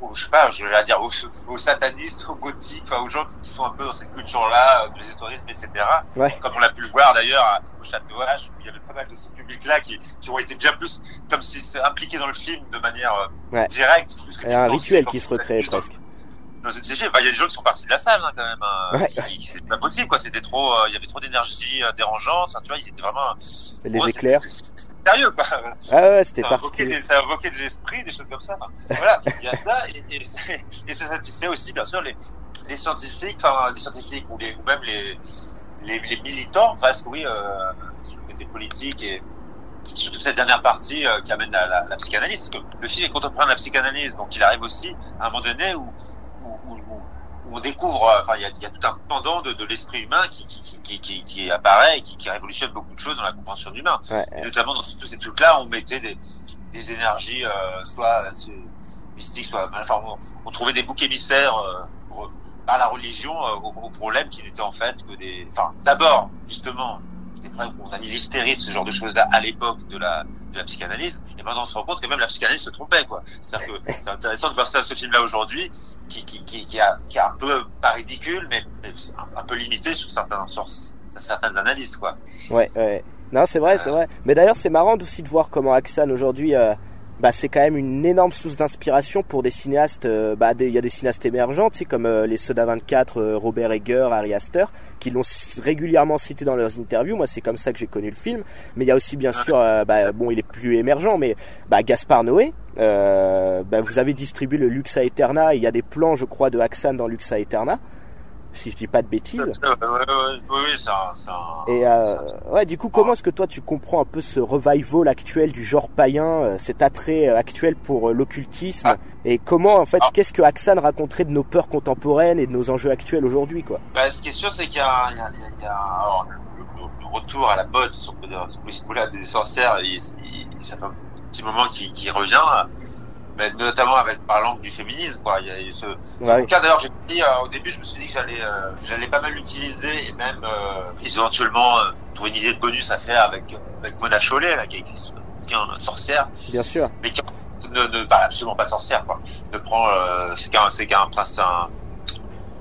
aux- aux- je sais pas, je vais dire aux, aux satanistes, aux gothiques, enfin, aux gens qui sont un peu dans cette culture-là, euh, de l'ésotérisme, etc. Ouais. Comme on l'a pu le voir d'ailleurs au Château H, où il y avait pas mal de ce public-là qui, qui ont été bien plus, comme si impliqués dans le film de manière euh, Ouais. directe. plus que Il y a un rituel qui se recrée presque. dans une CG, enfin, il y a des gens qui sont partis de la salle hein, quand même. hein. Ouais. C'est pas possible quoi. C'était trop, euh, il y avait trop d'énergie euh, dérangeante. Enfin, tu vois, ils étaient vraiment. Les Ouais, éclairs. Sérieux quoi. Ah ouais, c'était particulier. ça a invoqué des esprits, des choses comme ça. Enfin, voilà, il y a ça et, et, c'est- et ça satisfait aussi bien sûr les, les scientifiques, enfin les scientifiques ou, les, ou même les, les, les militants, presque oui, euh, sur le côté politique et surtout cette dernière partie euh, qui amène la, la, la psychanalyse. Parce que le film est contemporain de la psychanalyse, donc il arrive aussi à un moment donné où on découvre, euh, enfin il y a, il y a tout un pendant de, de l'esprit humain qui, qui, qui, qui, qui, apparaît et qui, qui révolutionne beaucoup de choses dans la compréhension de l'humain. Ouais, notamment dans tous ces trucs-là, on mettait des, des énergies, euh, soit mystiques, soit enfin, on, on trouvait des boucs émissaires euh, par la religion euh, au, au problème qui n'étaient en fait que des. Enfin, d'abord, justement, qu'on a mis l'hystérie, ce genre de choses-là, à l'époque de la, de la psychanalyse, et maintenant on se rend compte que même la psychanalyse se trompait, quoi. C'est-à-dire que c'est intéressant de voir ça, ce film-là aujourd'hui, qui, qui, qui, qui, a, qui est un peu, pas ridicule, mais, mais un, un peu limité sur certains, sur certaines analyses, quoi. Ouais, ouais. Non, c'est vrai, c'est vrai. Mais d'ailleurs, c'est marrant aussi de voir comment Axan aujourd'hui, euh, bah, c'est quand même une énorme source d'inspiration pour des cinéastes. euh, bah, il y a des cinéastes émergents, comme euh, les Soda 24, euh, Robert Egger, Harry Astor, qui l'ont régulièrement cité dans leurs interviews. Moi, c'est comme ça que j'ai connu le film. Mais il y a aussi, bien sûr, euh, bah, bon, il est plus émergent, mais bah, Gaspard Noé. Bah, vous avez distribué le Luxa Eterna. Il y a des plans, je crois, de Axan dans Luxa Eterna, si je dis pas de bêtises. Oui, oui, c'est un- Et euh, ouais, du coup, comment est-ce que toi tu comprends un peu ce revival actuel du genre païen, euh, cet attrait euh, actuel pour euh, l'occultisme Et comment, en fait, qu'est-ce que Axan raconterait de nos peurs contemporaines et de nos enjeux actuels aujourd'hui, quoi? Bah, ce qui est sûr, c'est qu'il y a, il y a, il y a alors, le, retour à la mode sur ce coup-là des sorcières, il, il- ça fait un petit moment qui, qui revient, mais notamment avec par du féminisme, quoi. Il y a eu ce, Ouais. d'ailleurs, j'ai dit, euh, au début, je me suis dit que j'allais, euh, j'allais pas mal l'utiliser et même euh, éventuellement trouver une idée de bonus à faire avec, avec Mona Chollet, là, qui écrit ce bouquin euh, Sorcière Bien sûr. mais qui ne, ne parle absolument pas de sorcière quoi. Ne prend c'est qu'un c'est qu'un prince un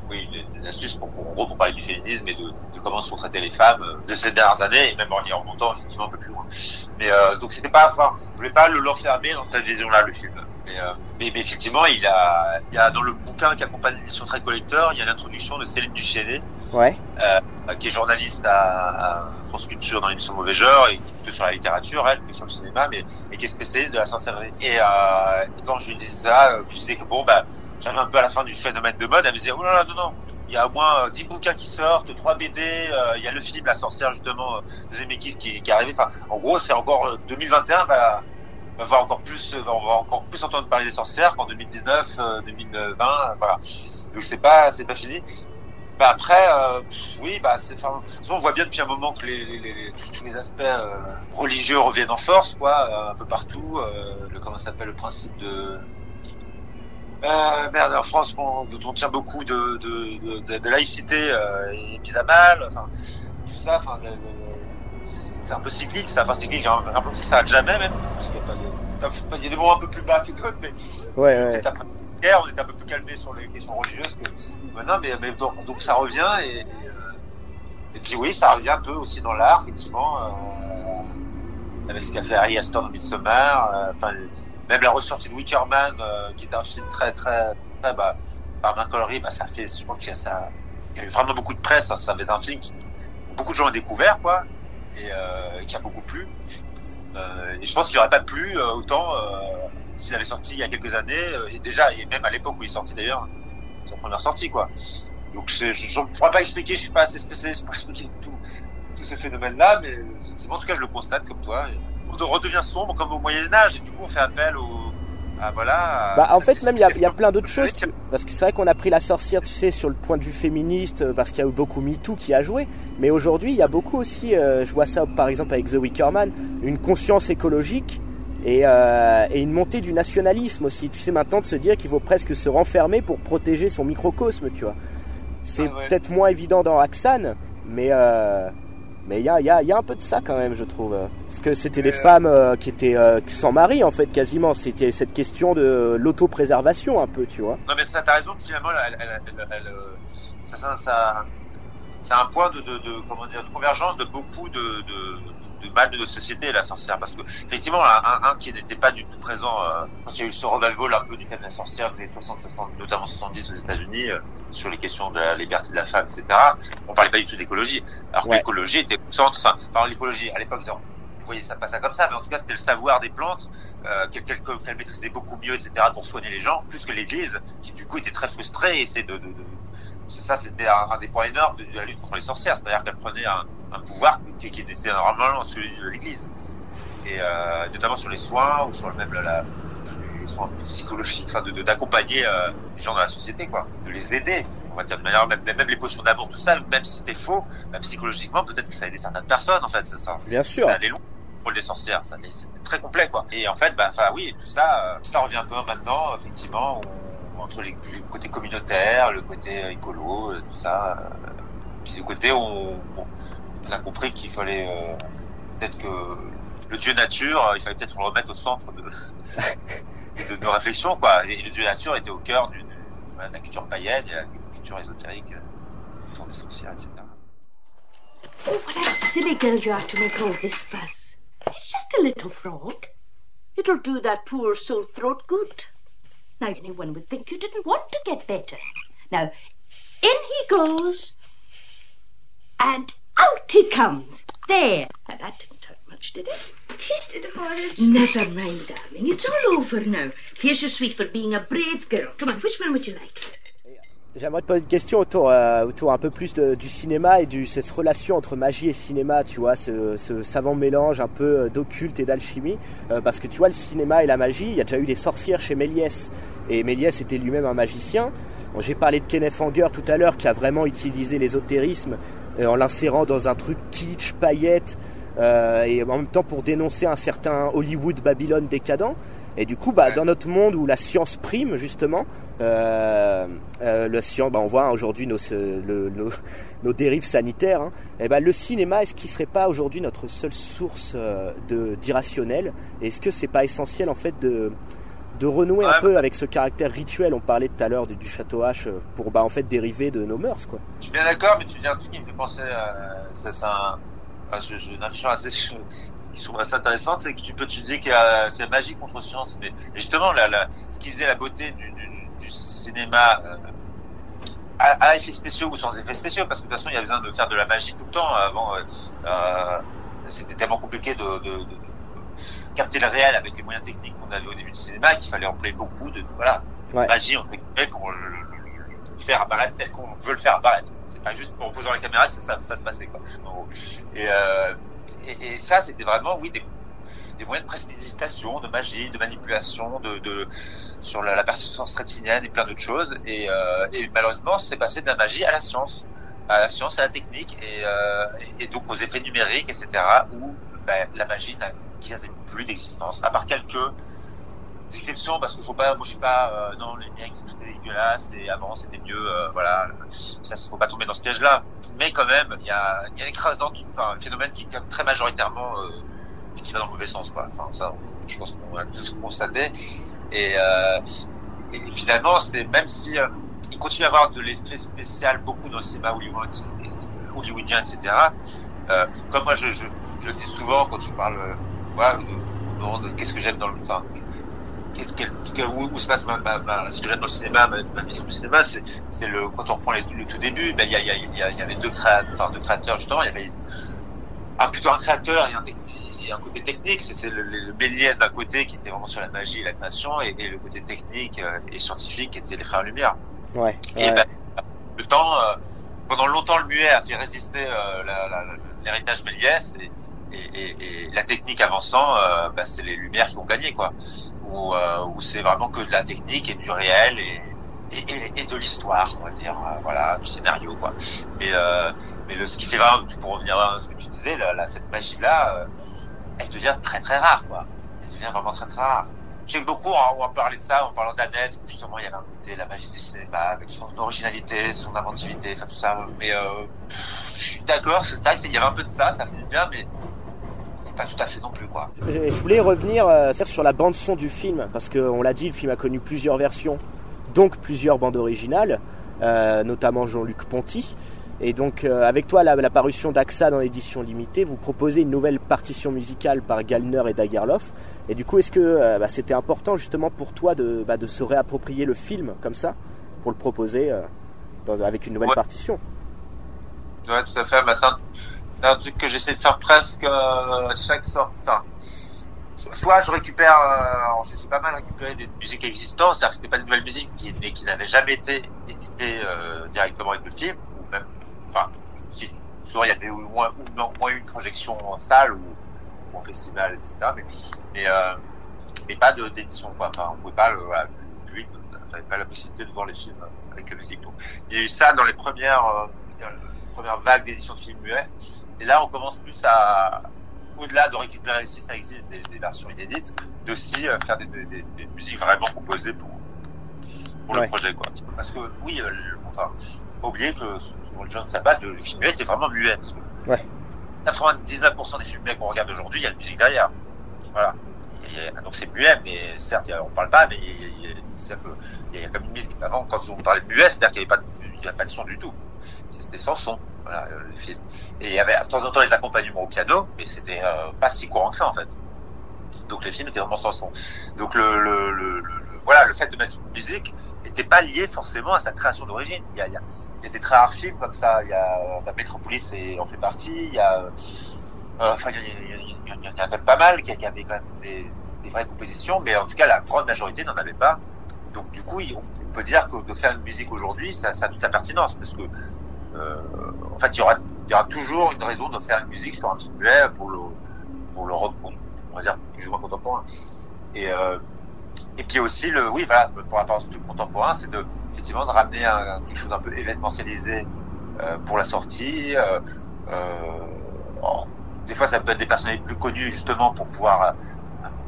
oui une, une astuce pour, pour- en gros pour parler du féminisme et de, de comment sont traitées les femmes de ces dernières années et même en y remontant effectivement un peu plus loin. Mais donc c'était pas enfin je voulais pas le l'enfermer dans cette vision là le film. Mais, euh, mais, mais effectivement il a il y a dans le bouquin qui accompagne l'édition Trade Collector il y a l'introduction de Céline Duchesne Ouais. euh, qui est journaliste à, à France Culture dans l'émission Mauvais Genre et qui est plutôt sur la littérature, elle, que sur le cinéma, mais et qui est spécialiste de la sorcellerie. Et, euh, et quand je lui disais ça, je disais que bon, bah, j'avais un peu à la fin du phénomène de mode, elle me disait, oh là là, non, non, il y a au moins euh, 10 bouquins qui sortent, 3 BD, il y a le film La sorcière, justement, de Zemeckis qui, qui est arrivé. Enfin, en gros, c'est encore euh, 2021, bah, on va encore plus, euh, on va encore plus entendre parler des sorcières qu'en 2019, euh, 2020, euh, voilà. Donc c'est pas, c'est pas fini. Bah après, euh, oui, bah c'est, enfin, on voit bien depuis un moment que les, les, tous les aspects religieux reviennent en force, quoi, un peu partout. Le comment s'appelle le principe de merde, en France, on tient beaucoup de, de, de, laïcité est mise à mal. Tout ça, enfin, c'est un peu cyclique. Ça, enfin cyclique. J'ai l'impression que ça s'arrête jamais même, parce qu'il y a pas de- il y a des moments un peu plus bas que d'autres, mais Ouais, ouais. peut-être après hier, on était un peu plus calmé sur les questions religieuses que maintenant, mais, mais donc, donc ça revient et, euh, et puis oui, ça revient un peu aussi dans l'art, effectivement, euh, avec ce qu'a fait Harry Astor dans Midsommar, euh, enfin même la ressortie de Wickerman, euh, qui est un film très très, très bah, par Malcolm bah, ça fait, je crois qu'il y a ça, il y a eu vraiment beaucoup de presse, hein, ça va être un film qui beaucoup de gens ont découvert quoi, euh, et qui a beaucoup plu. Euh, et je pense qu'il n'aurait pas plu euh, autant s'il avait sorti il y a quelques années, et déjà, et même à l'époque où il est sorti d'ailleurs, sa première sortie quoi. Donc je ne pourrais pas expliquer, je suis pas assez spécialiste pour expliquer tout, tout ce phénomène-là, mais en tout cas je le constate comme toi. On redevient sombre comme au Moyen Âge, et du coup on fait appel au à, voilà. Bah, en fait, même, il y a, il y a plein d'autres choses. tu- Parce que c'est vrai qu'on a pris la sorcière, tu sais, sur le point de vue féministe, euh, parce qu'il y a eu beaucoup MeToo qui a joué. Mais aujourd'hui, il y a beaucoup aussi, euh, je vois ça par exemple avec The Wicker Man, une conscience écologique et, euh, et une montée du nationalisme aussi. Tu sais, maintenant, de se dire qu'il faut presque se renfermer pour protéger son microcosme, tu vois. C'est Ah ouais. peut-être moins évident dans Axan, mais euh, mais il y a, y, a, y a un peu de ça quand même, je trouve. Parce que c'était des Euh, femmes euh, qui étaient euh, sans mari, en fait, quasiment. C'était cette question de l'autopréservation, un peu, tu vois. Non mais ça t'as raison finalement elle, elle, ça, ça, ça c'est un point de, de, de comment dire de convergence de beaucoup de, de, de mal de nos sociétés la sorcière parce que effectivement un, un qui n'était pas du tout présent euh, quand il y a eu ce revival un peu du thème de la sorcière des 60 60 notamment 70 aux États-Unis euh, sur les questions de la liberté de la femme etc on parlait pas du tout d'écologie. Alors que l'écologie était au centre enfin par l'écologie à l'époque vous voyez ça pas ça comme ça mais en tout cas c'était le savoir des plantes euh, qu'elle qu'elle qu'elle maîtrisait beaucoup mieux etc pour soigner les gens plus que l'Église qui du coup était très frustrée et c'est de, de, de ça c'était un, un des points énormes de, de la lutte contre les sorcières. C'est-à-dire qu'elle prenait un, un pouvoir qui, qui était normalement celui de l'Église. Et euh, notamment sur les soins ou sur même la, la les soins psychologiques enfin de de- d'accompagner euh, les gens dans la société quoi. De les aider on va dire de manière même, même les potions d'amour tout ça même si c'était faux même psychologiquement peut-être que ça a aidé certaines personnes en fait ça, ça, Bien sûr. ça allait loin le rôle des sorcières ça c'était très complet quoi. Et en fait bah enfin oui tout ça euh, tout ça revient un peu maintenant effectivement où- entre les, le côté communautaire le côté euh, écolo euh, tout ça euh, puis le côté on, on- on a compris qu'il fallait euh, peut-être que le dieu nature euh, il fallait peut-être le remettre au centre de, de nos réflexions quoi et le dieu nature était au cœur du, de la culture païenne et la culture ésotérique euh, autour des sorcières etc Oh, what a silly girl you are to make all this fuss. It's just a little frog. It'll do that poor sore throat good. Now, anyone would think you didn't want to get better. Now, in he goes, and out he comes. There. Now, that didn't hurt much, did it? Tasted horrid. Never mind, darling. It's all over now. Here's your sweet for being a brave girl. Come on, which one would you like? J'aimerais te poser une question autour, euh, autour un peu plus de- du cinéma et de cette relation entre magie et cinéma, tu vois, ce, ce savant mélange un peu euh, d'occulte et d'alchimie. Euh, parce que tu vois, le cinéma et la magie, il y a déjà eu des sorcières chez Méliès. Et Méliès était lui-même un magicien. Bon, J'ai parlé de Kenneth Anger tout à l'heure qui a vraiment utilisé l'ésotérisme en l'insérant dans un truc kitsch, paillette, euh, et en même temps pour dénoncer un certain Hollywood Babylone décadent. Et du coup, bah, dans notre monde où la science prime justement, euh, euh, le science, bah, on voit aujourd'hui nos, nos, nos dérives sanitaires. hein. et ben le cinéma, est-ce qu'il serait pas aujourd'hui notre seule source d'irrationnel? Est-ce que c'est pas essentiel en fait de de renouer un peu avec ce caractère rituel On parlait tout à l'heure du, du château H euh, pour bah, en fait dériver de nos mœurs, quoi. Je suis bien d'accord, mais tu dis un truc qui me fait penser à c'est un, enfin, je- je- une réflexion assez, qui trouve assez intéressante, c'est que tu peux te dire que euh, c'est magie contre science, mais justement, la, ce qui faisait la beauté du, du, du- du cinéma, euh, à, à effets spéciaux ou sans effets spéciaux, parce que de toute façon, il y a besoin de faire de la magie tout le temps. Avant, euh, c'était tellement compliqué de, de, de- de capter le réel avec les moyens techniques qu'on avait au début du cinéma qu'il fallait employer beaucoup de voilà Ouais. magie entre guillemets pour le, le- le- le faire apparaître tel qu'on veut le faire apparaître. C'est pas juste en posant la caméra que ça, se passait quoi. Et, euh, et, et ça c'était vraiment oui des, des moyens de précipitation, de magie, de manipulation, de, de sur la, la perception rétinienne et plein d'autres choses. Et, euh, et malheureusement c'est passé de la magie à la science, à la science, à la technique et, euh, et donc aux effets numériques etc. Où ben, la magie n'a quasi plus d'existence à part quelques exceptions parce qu'il faut pas moi je suis pas euh, non les mecs c'était dégueulasse et avant c'était mieux euh, voilà ça faut pas tomber dans ce piège là mais quand même il y a y a une écrasante enfin un phénomène qui est quand même très majoritairement euh, qui va dans le mauvais sens quoi enfin ça je pense qu'on a tous constaté et euh, et finalement, c'est même si euh, il continue à avoir de l'effet spécial beaucoup dans le cinéma hollywoodien, hollywoodien etc. Euh, comme moi, je, je, je dis souvent quand je parle, euh, voilà, de, qu'est-ce que j'aime dans le, enfin, quel, quel, quel, où, où, se passe ma, ma, ma, ce que j'aime dans le cinéma, ma, vision du cinéma, c'est, c'est le, quand on reprend les, le tout début, ben, il y, a, y, a, y, a, y avait deux créateurs, enfin, deux créateurs, justement, il y avait un, plutôt un créateur et un, et un côté technique, c'est, le, le Méliès d'un côté qui était vraiment sur la magie et l'animation, et, et le côté technique euh, et scientifique qui était les frères Lumière. Ouais. Et ouais. ben, le temps, euh, pendant longtemps, le muet a fait résister euh, la, la, l'héritage Méliès, et, et, et, et, la technique avançant, euh, bah, c'est les Lumières qui ont gagné, quoi. Où, euh, c'est vraiment que de la technique et du réel et, et, de l'histoire, on va dire, euh, voilà, du scénario, quoi. Mais, euh, mais le, ce qui fait vraiment, pour revenir à ce que tu disais, là, là cette magie-là, elle devient très très rare, quoi. Elle devient vraiment très très rare. Que beaucoup ont, ont parlé de ça en parlant d'Annette, où justement il y avait un côté la magie du cinéma, avec son originalité, son inventivité, enfin tout ça. Mais euh, je suis d'accord, c'est ça, il y avait un peu de ça, ça fait du bien, mais pas tout à fait non plus quoi. Je voulais revenir euh, sur la bande son du film parce qu'on l'a dit, le film a connu plusieurs versions, donc plusieurs bandes originales, euh, notamment Jean-Luc Ponty. Et donc euh, avec toi, la, la parution d'AXA dans l'édition limitée, vous proposez une nouvelle partition musicale par Gallner et Dagerloff. Et du coup, est-ce que bah, c'était important justement pour toi de, bah, de, se réapproprier le film comme ça, pour le proposer dans, avec une nouvelle ouais. partition? Ouais, tout à fait. Bah, ça un truc que j'essaie de faire presque euh, chaque sorte. Enfin, soit je récupère, euh, j'ai pas mal récupéré des musiques existantes, c'est-à-dire que c'était pas de nouvelles musiques mais qui n'avaient jamais été éditées euh, directement avec le film, ou même, enfin, si, soit il y a ou moins, non, moins une projection en salle ou, ou en festival, etc. Mais, mais, euh, mais pas d'édition, quoi. Enfin, on pouvait pas, le, le public n'avait pas la possibilité de voir les films avec la musique. Donc, il y a eu ça dans les premières, euh, les premières vagues d'édition de films muets. Et là, on commence plus à, au-delà de récupérer si ça existe des, des versions inédites, d'aussi euh, faire des, des, des, musiques vraiment composées pour, pour ouais. le projet, quoi. Parce que, oui, euh, enfin, pas oublier que pour le John Sabat, le film muet était vraiment muet. Parce que ouais. 99% des films muets qu'on regarde aujourd'hui, il y a une musique derrière. Voilà. Donc c'est muet, mais certes, on parle pas, mais il y a, il y a comme une musique. Avant, quand on parlait de muet, c'est-à-dire qu'il n'y avait pas de son du tout. Sans son. Voilà, le film. Et il y avait de temps en temps les accompagnements au piano, mais c'était euh, pas si courant que ça en fait. Donc les films étaient vraiment sans son. Donc le, le, le, le voilà, le fait de mettre une musique n'était pas lié forcément à sa création d'origine. Il y a, des très rares films comme ça. Il y a la Metropolis et en fait partie. Il y a, euh, enfin, il y, y a, quand même pas mal qui, avaient quand même des, des vraies compositions, mais en tout cas la grande majorité n'en avait pas. Donc du coup, on peut dire que de faire une musique aujourd'hui, ça, ça a toute sa pertinence parce que euh, en fait, il y aura, toujours une raison de faire une musique sur un film muet pour le, pour le rock, on va dire plus ou moins contemporain. Et euh, et puis aussi le, oui, voilà, pour rapport à ce truc contemporain, c'est de effectivement de ramener quelque chose un peu événementialisé euh, pour la sortie. Euh, des fois, ça peut être des personnalités plus connues justement pour pouvoir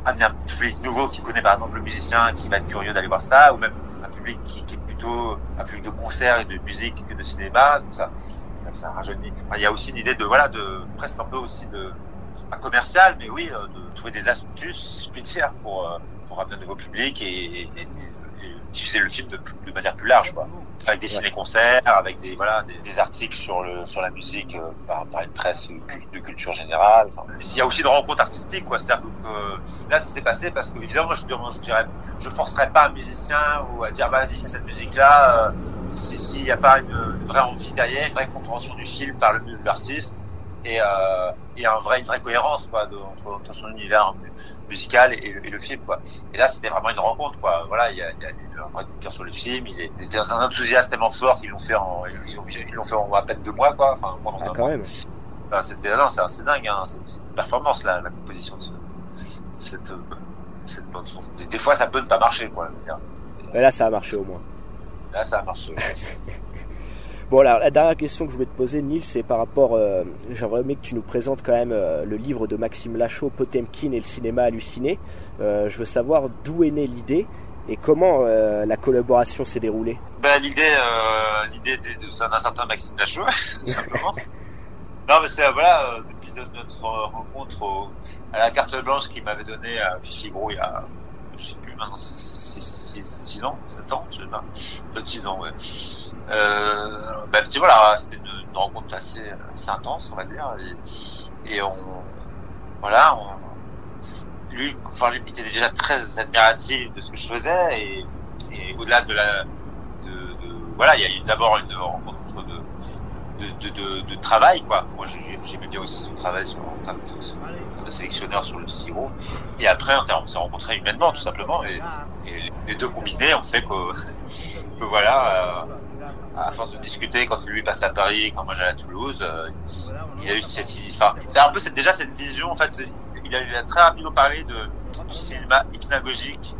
amener un public nouveau qui connaît par exemple le musicien, qui va être curieux d'aller voir ça, ou même un public qui, qui plutôt un public de concert et de musique que de cinéma, donc ça, ça, rajeunit. Il y a aussi une idée de voilà de presque un peu aussi de pas commercial, mais oui, de trouver des astuces, si je puis dire, pour pour ramener un nouveau public et diffuser le film de, de, manière plus large, quoi. Avec des ciné-concerts, avec des voilà des, des, articles sur le sur la musique euh, par, par une presse de culture générale. Enfin, il y a aussi une rencontre artistique, quoi. C'est-à-dire que euh, là, ça s'est passé parce que évidemment, je, je dirais, je forcerais pas un musicien ou à dire bah, vas-y fais cette musique-là euh, s'il n'y a pas une, une, vraie envie derrière, une vraie compréhension du film par l'artiste et, euh, et un vrai, une vraie cohérence quoi de, entre, entre son univers musical et le, et le, film quoi. Et là c'était vraiment une rencontre quoi. Voilà, il y a, il y a un vrai coup de cœur sur le film. Il est, il est un enthousiasme tellement fort qu'ils l'ont fait en ils l'ont ils l'ont fait en à peine deux mois quoi. Enfin ah, quand même. Enfin, c'était non c'est c'est dingue hein. C'est une performance la, la composition de ce, cette cette bande son. Des, des, fois ça peut ne pas marcher quoi. Mais là ça a marché au moins. Là ça a marché. Bon, alors la dernière question que je voulais te poser, Neil, c'est par rapport. Euh, J'aimerais que tu nous présentes quand même euh, le livre de Maxime Lachaud, Potemkin et le cinéma halluciné. Euh, je veux savoir d'où est née l'idée et comment euh, la collaboration s'est déroulée. Ben, l'idée, l'idée d'un certain Maxime Lachaud, tout simplement. non, mais c'est voilà, depuis notre rencontre à la carte blanche qu'il m'avait donné à Fifi il y a, je sais plus maintenant, 6 ans, 7 ans, je sais pas, peut-être 6 ans, ouais. Euh, bah, voilà, c'était une, rencontre assez, assez intense, on va dire, et, on, voilà, on, lui, enfin, lui, il était déjà très admiratif de ce que je faisais, et, au-delà de la, de, de voilà, il y a eu d'abord une rencontre de de, de, de, travail quoi. Moi j'aimais bien aussi son travail sur en sélectionneur sur le sirop. Et après on s'est rencontrés humainement tout simplement et, et, les deux combinés ont fait que, que voilà, euh, à force de discuter quand lui passe à Paris, quand moi j'allais à Toulouse, euh, il a eu cette enfin, c'est un peu cette, déjà cette vision en fait. Il a, il a très rapidement parlé de du cinéma hypnagogique,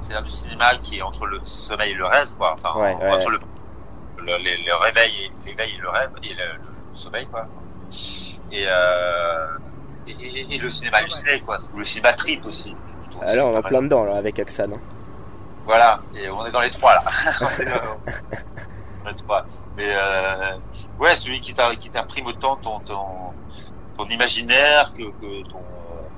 c'est-à-dire du cinéma qui est entre le sommeil et le rêve quoi. Enfin ouais, ouais. entre le le, le, le, réveil et l'éveil et le rêve et le, le sommeil quoi et, euh, et, et, et, le cinéma halluciné quoi ou le cinéma trip aussi alors on est plein dedans là avec Axan hein. voilà et on est dans les trois là mais euh, ouais celui qui t'imprime autant ton, ton ton imaginaire que, que ton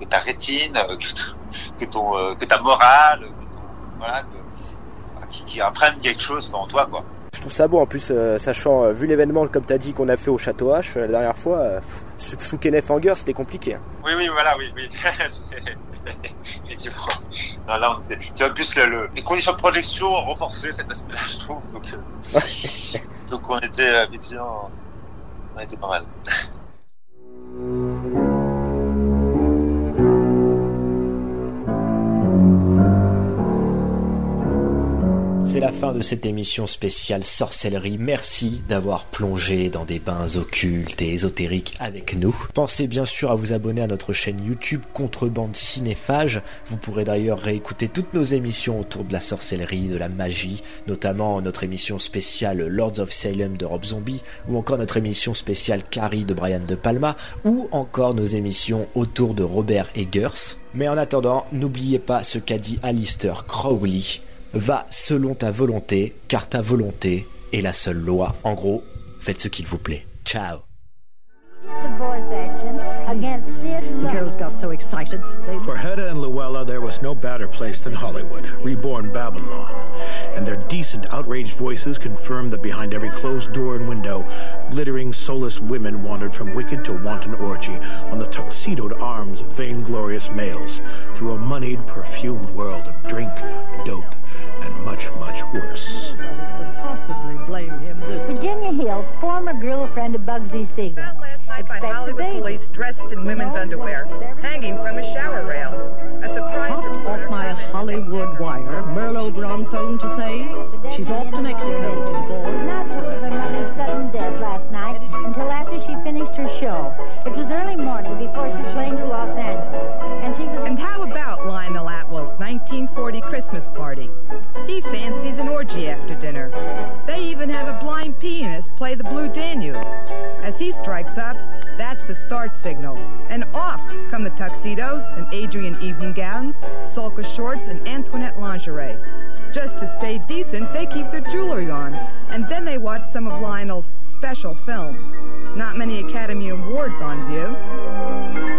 que ta rétine que, que ton que ta morale que ton, voilà que, qui, qui imprime quelque chose en toi quoi je trouve ça beau en plus, euh, sachant, euh, vu l'événement comme tu as dit qu'on a fait au Château H euh, la dernière fois, sous Kenneth Anger c'était compliqué. Hein. Oui, oui, voilà, oui, oui. Effectivement. Non, là, on était. Tu vois, plus le, le, les conditions de projection ont renforcé cet aspect-là, je trouve. Donc, donc on était, effectivement, on était pas mal. C'est la fin de cette émission spéciale sorcellerie. Merci d'avoir plongé dans des bains occultes et ésotériques avec nous. Pensez bien sûr à vous abonner à notre chaîne YouTube Contrebande Cinéphage. Vous pourrez d'ailleurs réécouter toutes nos émissions autour de la sorcellerie, de la magie, notamment notre émission spéciale Lords of Salem de Rob Zombie, ou encore notre émission spéciale Carrie de Brian De Palma, ou encore nos émissions autour de Robert Eggers. Mais en attendant, n'oubliez pas ce qu'a dit Alistair Crowley va selon ta volonté, car ta volonté est la seule loi. En gros, faites ce qu'il vous plaît. Ciao. The girls got so excited. They... For Hedda and Luella, there was no better place than Hollywood, reborn Babylon. And their decent, outraged voices confirmed that behind every closed door and window, glittering, soulless women wandered from wicked to wanton orgy on the tuxedoed arms of vainglorious males through a moneyed, perfumed world of drink, dope, and much, much worse. Possibly blame him this Virginia Hill, former girlfriend of Bugsy Siegel. by Hollywood police dressed in women's underwear, hanging from a shower rail. A surprise Hot off my Hollywood wire, Merle Brown phoned to say she's off to Mexico to divorce. Not heard of her mother's sudden death last night until after she finished her show. It was early morning before she 1940 Christmas party? He fancies an orgy after dinner. They even have a blind pianist play the Blue Danube. As he strikes up, that's the start signal. And off come the tuxedos and Adrian evening gowns, Sulka shorts and Antoinette lingerie. Just to stay decent, they keep their jewelry on. And then they watch some of Lionel's special films. Not many Academy Awards on view.